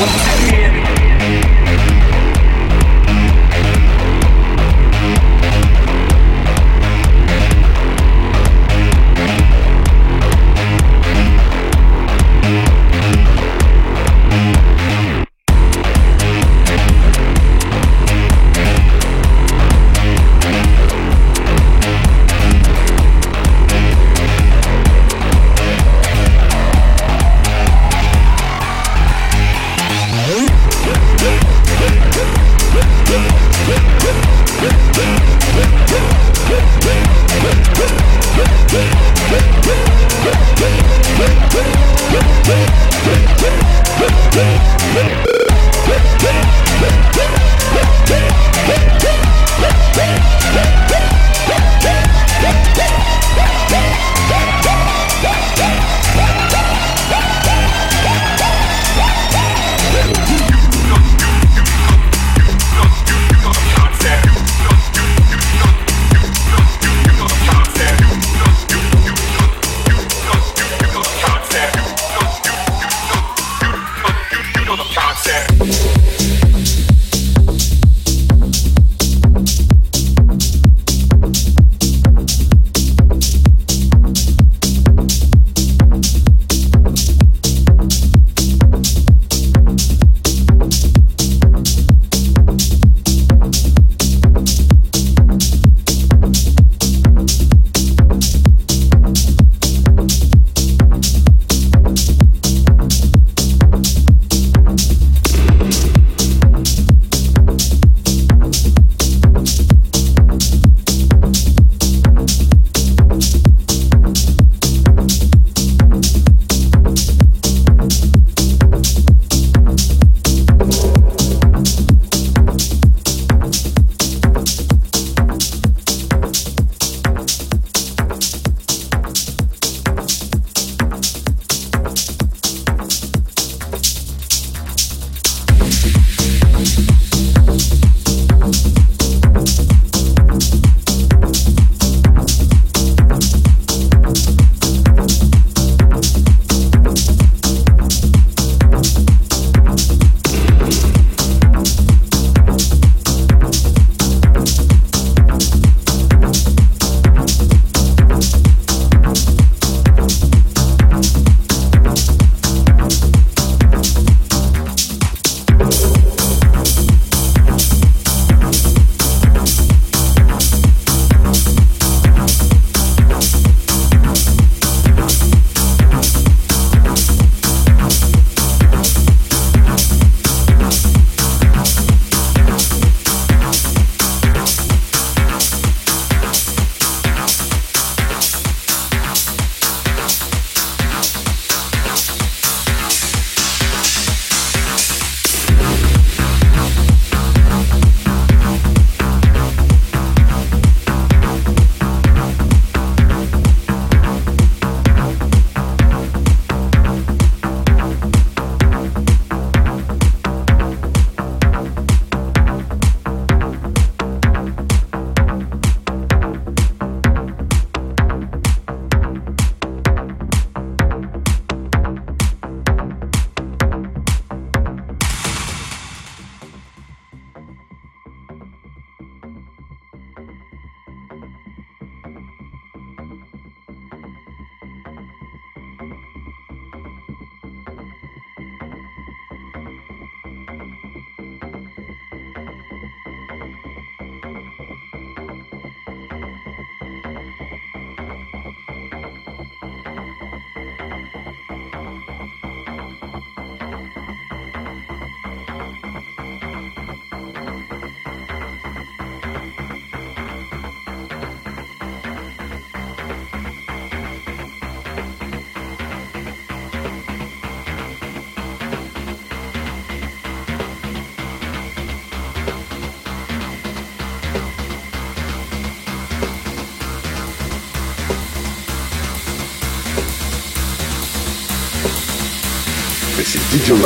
Once again.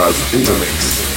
Nicolas in the mix.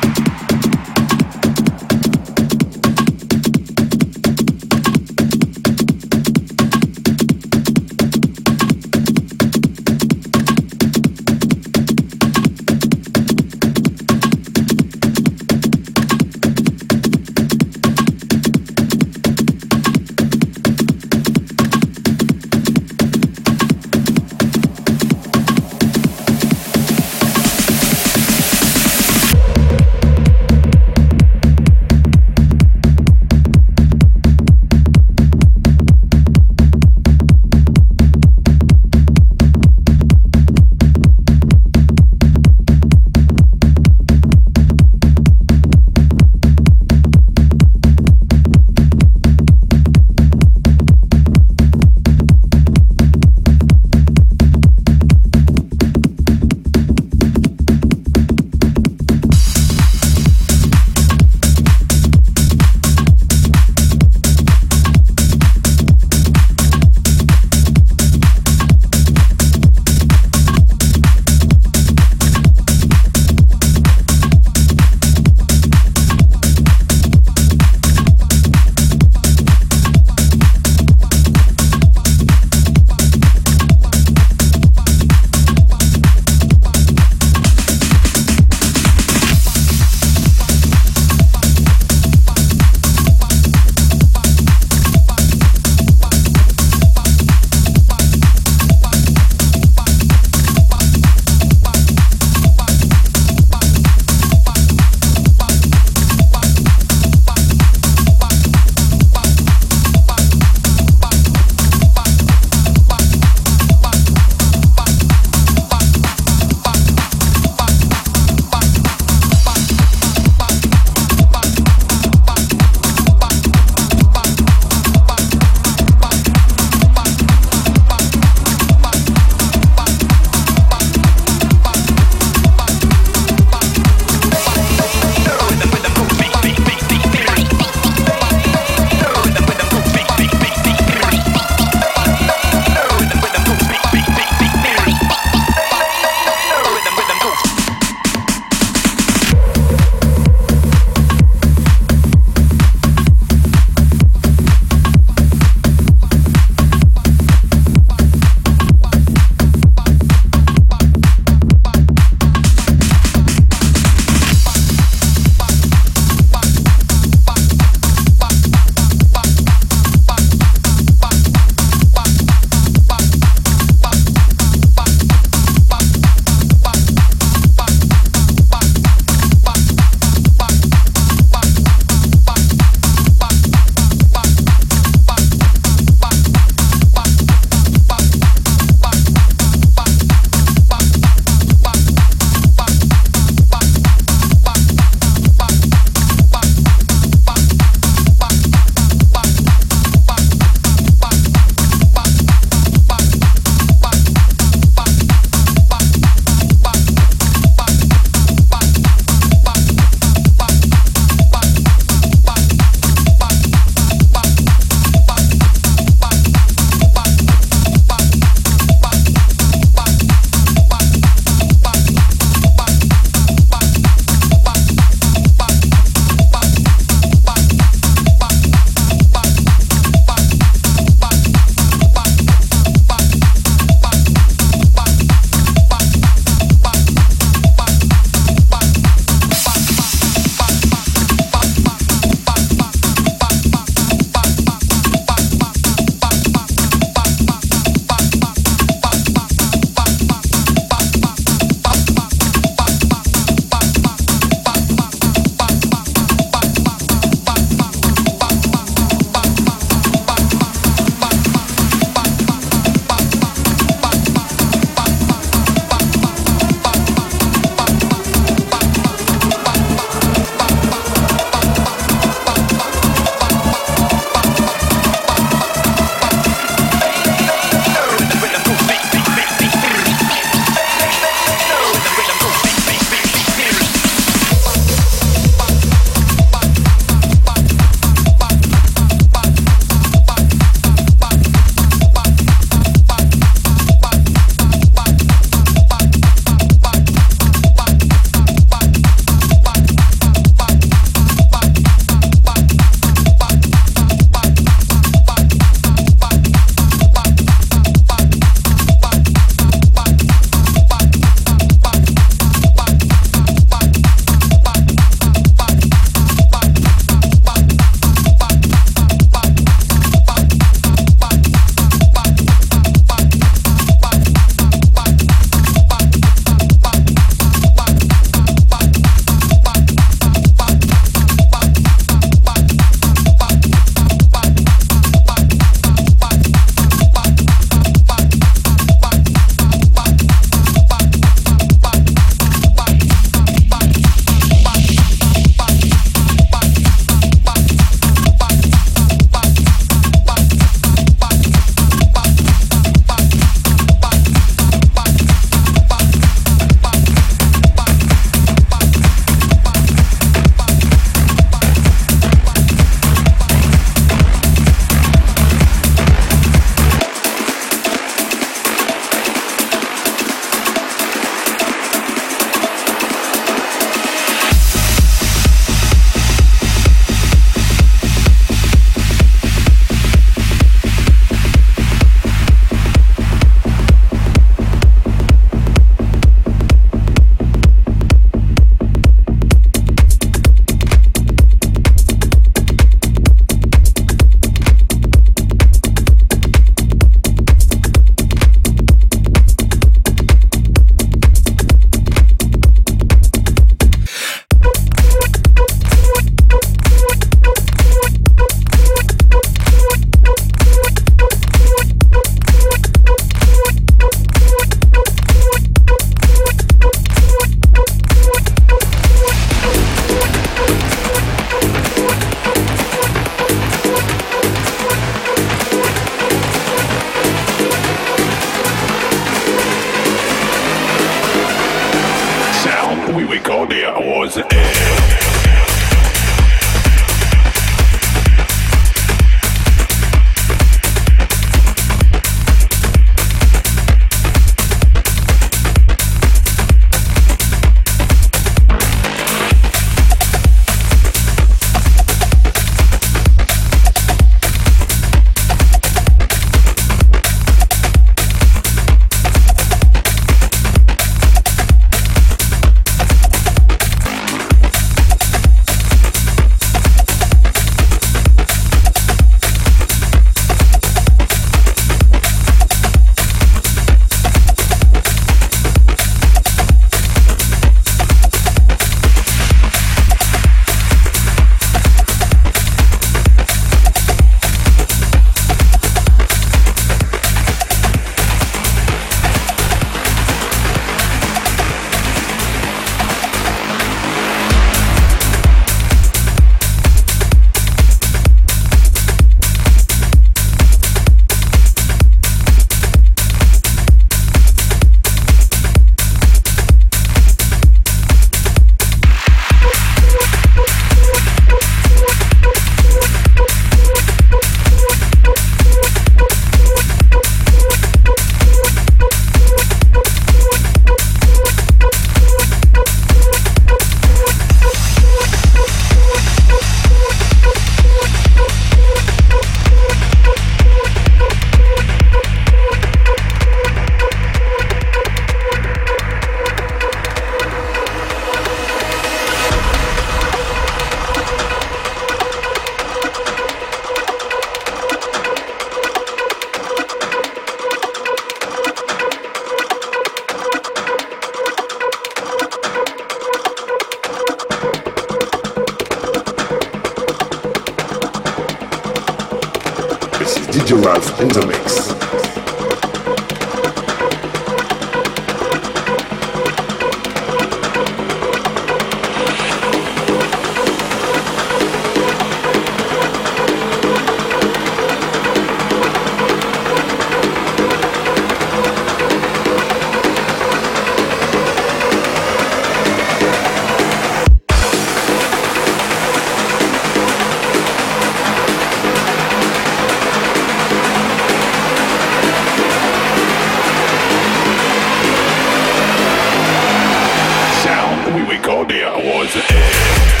Yeah.